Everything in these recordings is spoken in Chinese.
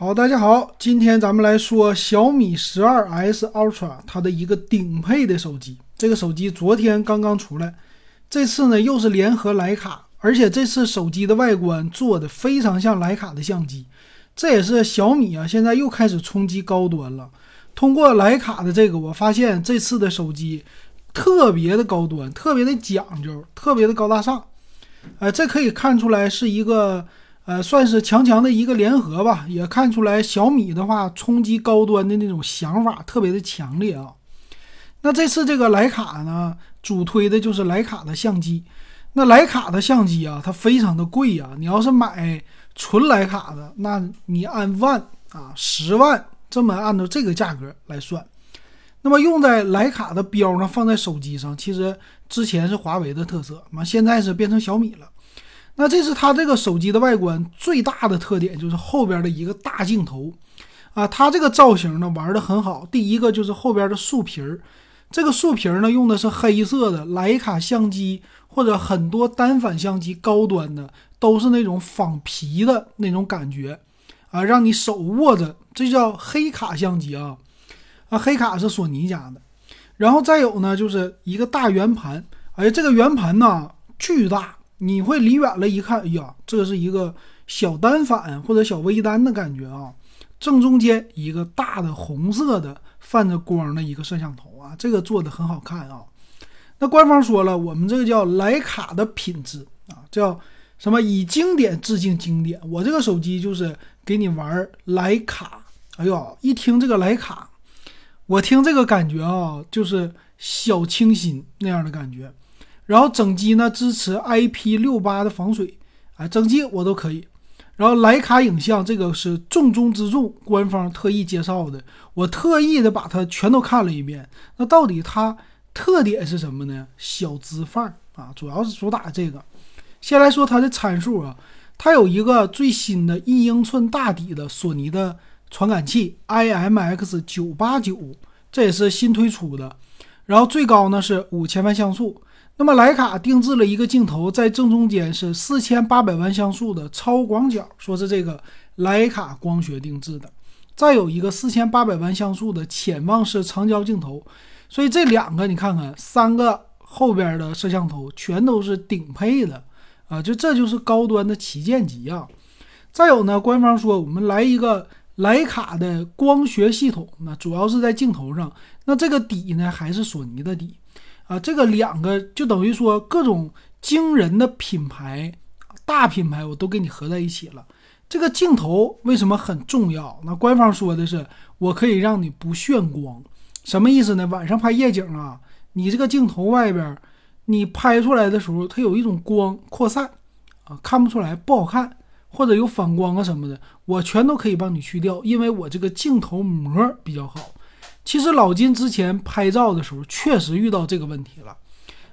好，大家好，今天咱们来说小米十二 S Ultra 它的一个顶配的手机。这个手机昨天刚刚出来，这次呢又是联合徕卡，而且这次手机的外观做的非常像徕卡的相机。这也是小米啊，现在又开始冲击高端了。通过徕卡的这个，我发现这次的手机特别的高端，特别的讲究，特别的高大上。呃，这可以看出来是一个。呃，算是强强的一个联合吧，也看出来小米的话冲击高端的那种想法特别的强烈啊。那这次这个徕卡呢，主推的就是徕卡的相机。那徕卡的相机啊，它非常的贵呀。你要是买纯徕卡的，那你按万啊，十万这么按照这个价格来算。那么用在徕卡的标呢，放在手机上，其实之前是华为的特色，嘛现在是变成小米了。那这是它这个手机的外观最大的特点，就是后边的一个大镜头，啊，它这个造型呢玩的很好。第一个就是后边的竖皮儿，这个竖皮儿呢用的是黑色的，徕卡相机或者很多单反相机高端的都是那种仿皮的那种感觉，啊，让你手握着，这叫黑卡相机啊，啊，黑卡是索尼家的。然后再有呢就是一个大圆盘，哎，这个圆盘呢巨大。你会离远了一看，哎呀，这是一个小单反或者小微单的感觉啊！正中间一个大的红色的泛着光的一个摄像头啊，这个做的很好看啊。那官方说了，我们这个叫徕卡的品质啊，叫什么？以经典致敬经典。我这个手机就是给你玩徕卡。哎呦，一听这个徕卡，我听这个感觉啊，就是小清新那样的感觉。然后整机呢支持 IP 六八的防水，啊，整机我都可以。然后徕卡影像这个是重中之重，官方特意介绍的，我特意的把它全都看了一遍。那到底它特点是什么呢？小资范儿啊，主要是主打这个。先来说它的参数啊，它有一个最新的一英寸大底的索尼的传感器 IMX 九八九，这也是新推出的。然后最高呢是五千万像素。那么徕卡定制了一个镜头，在正中间是四千八百万像素的超广角，说是这个徕卡光学定制的。再有一个四千八百万像素的潜望式长焦镜头，所以这两个你看看，三个后边的摄像头全都是顶配的啊，就这就是高端的旗舰机啊。再有呢，官方说我们来一个徕卡的光学系统，那主要是在镜头上，那这个底呢还是索尼的底。啊，这个两个就等于说各种惊人的品牌，大品牌我都给你合在一起了。这个镜头为什么很重要？那官方说的是，我可以让你不眩光，什么意思呢？晚上拍夜景啊，你这个镜头外边，你拍出来的时候，它有一种光扩散啊，看不出来，不好看，或者有反光啊什么的，我全都可以帮你去掉，因为我这个镜头膜比较好。其实老金之前拍照的时候确实遇到这个问题了，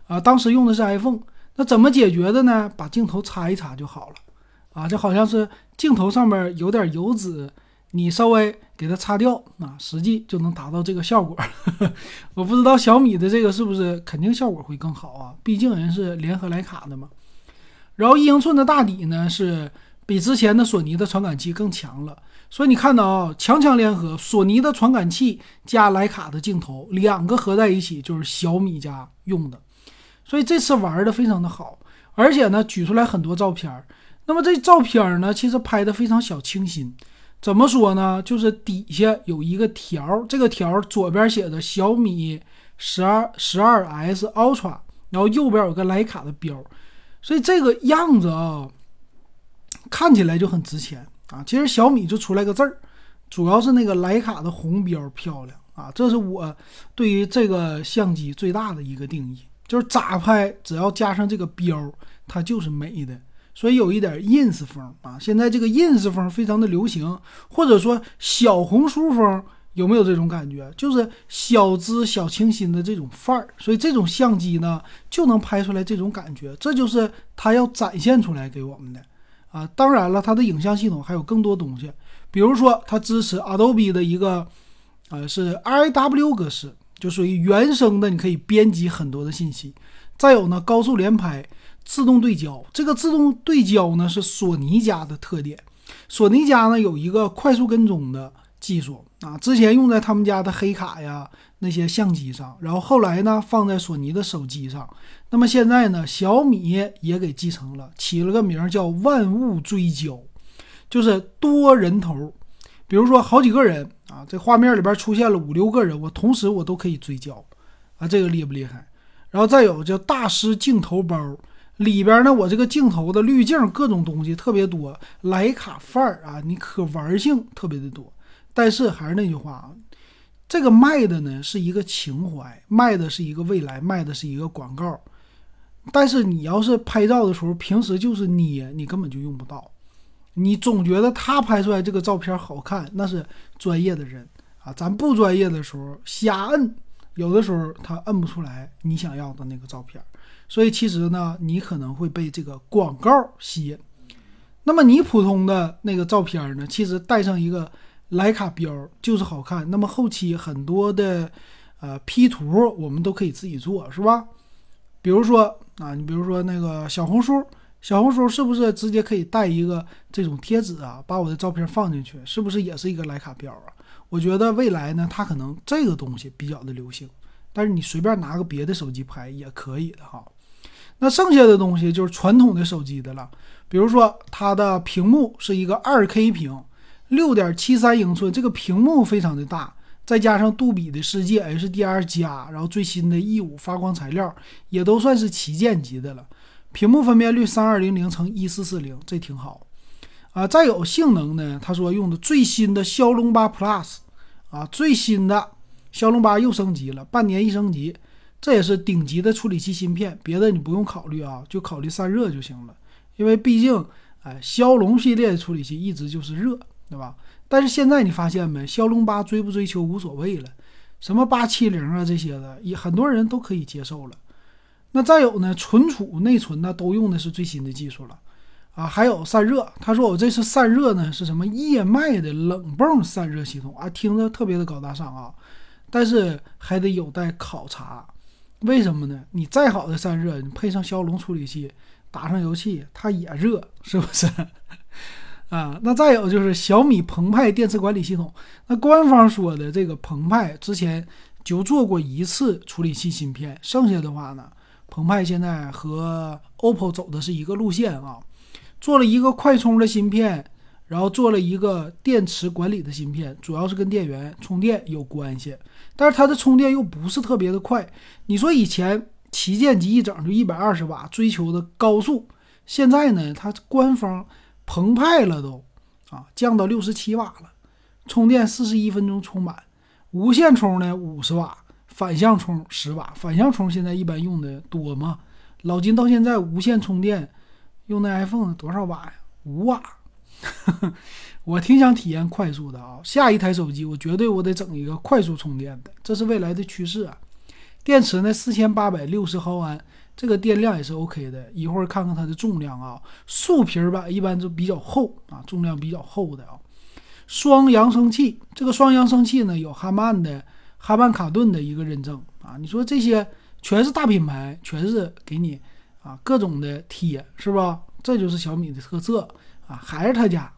啊，当时用的是 iPhone，那怎么解决的呢？把镜头擦一擦就好了，啊，就好像是镜头上面有点油脂，你稍微给它擦掉，啊，实际就能达到这个效果。我不知道小米的这个是不是肯定效果会更好啊？毕竟人是联合徕卡的嘛。然后一英寸的大底呢，是比之前的索尼的传感器更强了。所以你看到啊，强强联合，索尼的传感器加徕卡的镜头，两个合在一起就是小米家用的。所以这次玩的非常的好，而且呢，举出来很多照片儿。那么这照片儿呢，其实拍的非常小清新。怎么说呢？就是底下有一个条，这个条左边写着小米十二十二 S Ultra，然后右边有个徕卡的标，所以这个样子啊，看起来就很值钱。啊，其实小米就出来个字儿，主要是那个徕卡的红标漂亮啊，这是我对于这个相机最大的一个定义，就是咋拍只要加上这个标，它就是美的，所以有一点 ins 风啊。现在这个 ins 风非常的流行，或者说小红书风，有没有这种感觉？就是小资小清新的这种范儿，所以这种相机呢就能拍出来这种感觉，这就是它要展现出来给我们的。啊，当然了，它的影像系统还有更多东西，比如说它支持 Adobe 的一个，呃，是 RAW 格式，就属于原生的，你可以编辑很多的信息。再有呢，高速连拍、自动对焦，这个自动对焦呢是索尼家的特点，索尼家呢有一个快速跟踪的技术啊，之前用在他们家的黑卡呀那些相机上，然后后来呢放在索尼的手机上。那么现在呢，小米也给继承了，起了个名叫“万物追焦”，就是多人头，比如说好几个人啊，这画面里边出现了五六个人，我同时我都可以追焦啊，这个厉不厉害？然后再有叫大师镜头包。里边呢，我这个镜头的滤镜各种东西特别多，徕卡范儿啊，你可玩性特别的多。但是还是那句话啊，这个卖的呢是一个情怀，卖的是一个未来，卖的是一个广告。但是你要是拍照的时候，平时就是捏，你根本就用不到。你总觉得他拍出来这个照片好看，那是专业的人啊，咱不专业的时候瞎摁，有的时候他摁不出来你想要的那个照片。所以其实呢，你可能会被这个广告吸引。那么你普通的那个照片呢，其实带上一个徕卡标就是好看。那么后期很多的呃 P 图我们都可以自己做，是吧？比如说啊，你比如说那个小红书，小红书是不是直接可以带一个这种贴纸啊，把我的照片放进去，是不是也是一个徕卡标啊？我觉得未来呢，它可能这个东西比较的流行，但是你随便拿个别的手机拍也可以的哈。那剩下的东西就是传统的手机的了，比如说它的屏幕是一个二 K 屏，六点七三英寸，这个屏幕非常的大，再加上杜比的世界 HDR 加，然后最新的 E 五发光材料，也都算是旗舰级的了。屏幕分辨率三二零零乘一四四零，这挺好啊。再有性能呢，他说用的最新的骁龙八 Plus 啊，最新的骁龙八又升级了，半年一升级。这也是顶级的处理器芯片，别的你不用考虑啊，就考虑散热就行了。因为毕竟，哎，骁龙系列的处理器一直就是热，对吧？但是现在你发现没，骁龙八追不追求无所谓了，什么八七零啊这些的，也很多人都可以接受了。那再有呢，存储、内存呢，都用的是最新的技术了啊。还有散热，他说我这次散热呢是什么液脉的冷泵散热系统啊，听着特别的高大上啊，但是还得有待考察。为什么呢？你再好的散热，你配上骁龙处理器，打上油漆，它也热，是不是？啊，那再有就是小米澎湃电池管理系统。那官方说的这个澎湃之前就做过一次处理器芯片，剩下的话呢，澎湃现在和 OPPO 走的是一个路线啊，做了一个快充的芯片。然后做了一个电池管理的芯片，主要是跟电源充电有关系，但是它的充电又不是特别的快。你说以前旗舰机一整就一百二十瓦，追求的高速，现在呢，它官方澎湃了都啊，降到六十七瓦了，充电四十一分钟充满，无线充呢五十瓦，反向充十瓦，反向充现在一般用的多吗？老金到现在无线充电用那 iPhone 多少瓦呀？五瓦。我挺想体验快速的啊！下一台手机我绝对我得整一个快速充电的，这是未来的趋势啊！电池呢，四千八百六十毫安，这个电量也是 OK 的。一会儿看看它的重量啊，树皮吧一般就比较厚啊，重量比较厚的啊。双扬声器，这个双扬声器呢有哈曼的哈曼卡顿的一个认证啊。你说这些全是大品牌，全是给你啊各种的贴，是吧？这就是小米的特色。啊，还是他家。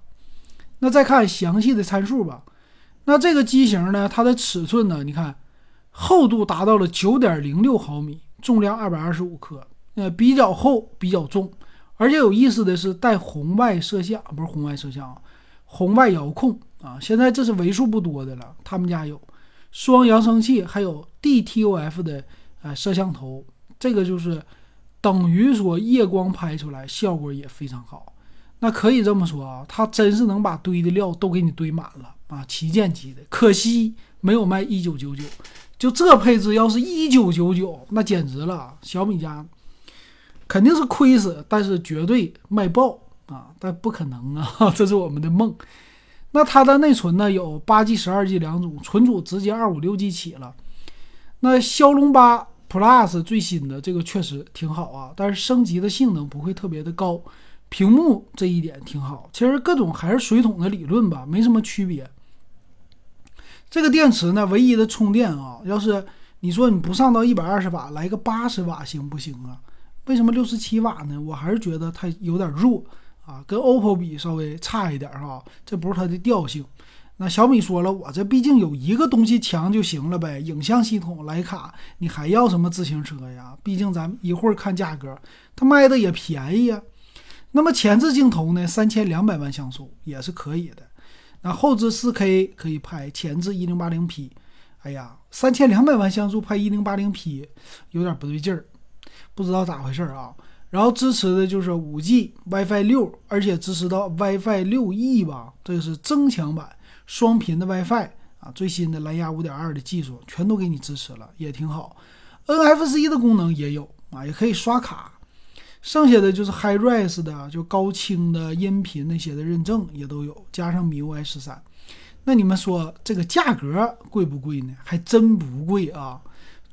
那再看详细的参数吧。那这个机型呢，它的尺寸呢，你看厚度达到了九点零六毫米，重量二百二十五克，呃，比较厚，比较重。而且有意思的是，带红外摄像，不是红外摄像啊，红外遥控啊。现在这是为数不多的了，他们家有双扬声器，还有 DTOF 的呃摄像头，这个就是等于说夜光拍出来效果也非常好。那可以这么说啊，它真是能把堆的料都给你堆满了啊，旗舰级的。可惜没有卖一九九九，就这配置要是一九九九，那简直了，小米家肯定是亏死，但是绝对卖爆啊！但不可能啊，这是我们的梦。那它的内存呢，有八 G、十二 G 两种，存储直接二五六 G 起了。那骁龙八 Plus 最新的这个确实挺好啊，但是升级的性能不会特别的高。屏幕这一点挺好，其实各种还是水桶的理论吧，没什么区别。这个电池呢，唯一的充电啊，要是你说你不上到一百二十瓦，来个八十瓦行不行啊？为什么六十七瓦呢？我还是觉得它有点弱啊，跟 OPPO 比稍微差一点哈，这不是它的调性。那小米说了，我这毕竟有一个东西强就行了呗，影像系统徕卡，你还要什么自行车呀？毕竟咱一会儿看价格，它卖的也便宜啊。那么前置镜头呢，三千两百万像素也是可以的。那后置四 K 可以拍，前置一零八零 P。哎呀，三千两百万像素拍一零八零 P 有点不对劲儿，不知道咋回事啊。然后支持的就是五 G WiFi 六，而且支持到 WiFi 六 E 吧，这个是增强版。双频的 WiFi 啊，最新的蓝牙五点二的技术全都给你支持了，也挺好。NFC 的功能也有啊，也可以刷卡。剩下的就是 HiRes 的，就高清的音频那些的认证也都有，加上 MIUI 十三。那你们说这个价格贵不贵呢？还真不贵啊！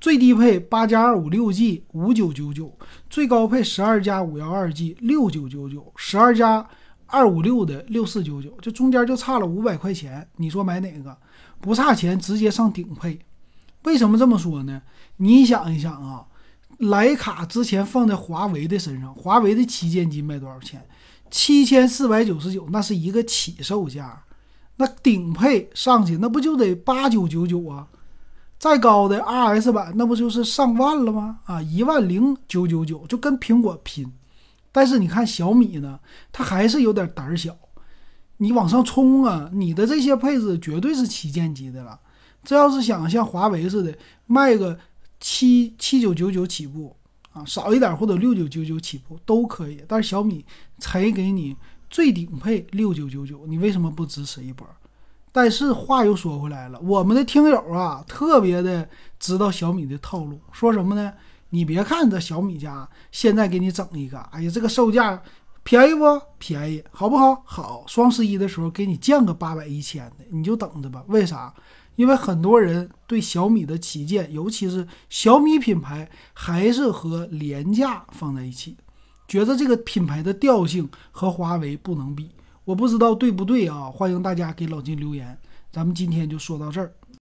最低配八加二五六 G 五九九九，最高配十二加五幺二 G 六九九九，十二加。二五六的六四九九，这中间就差了五百块钱，你说买哪个？不差钱，直接上顶配。为什么这么说呢？你想一想啊，徕卡之前放在华为的身上，华为的旗舰机卖多少钱？七千四百九十九，那是一个起售价。那顶配上去，那不就得八九九九啊？再高的 RS 版，那不就是上万了吗？啊，一万零九九九，就跟苹果拼。但是你看小米呢，它还是有点胆小，你往上冲啊！你的这些配置绝对是旗舰级的了。这要是想像华为似的卖个七七九九九起步啊，少一点或者六九九九起步都可以。但是小米才给你最顶配六九九九，你为什么不支持一波？但是话又说回来了，我们的听友啊，特别的知道小米的套路，说什么呢？你别看这小米家现在给你整一个，哎呀，这个售价便宜不便宜，好不好？好，双十一的时候给你降个八百一千的，你就等着吧。为啥？因为很多人对小米的旗舰，尤其是小米品牌，还是和廉价放在一起，觉得这个品牌的调性和华为不能比。我不知道对不对啊？欢迎大家给老金留言。咱们今天就说到这儿。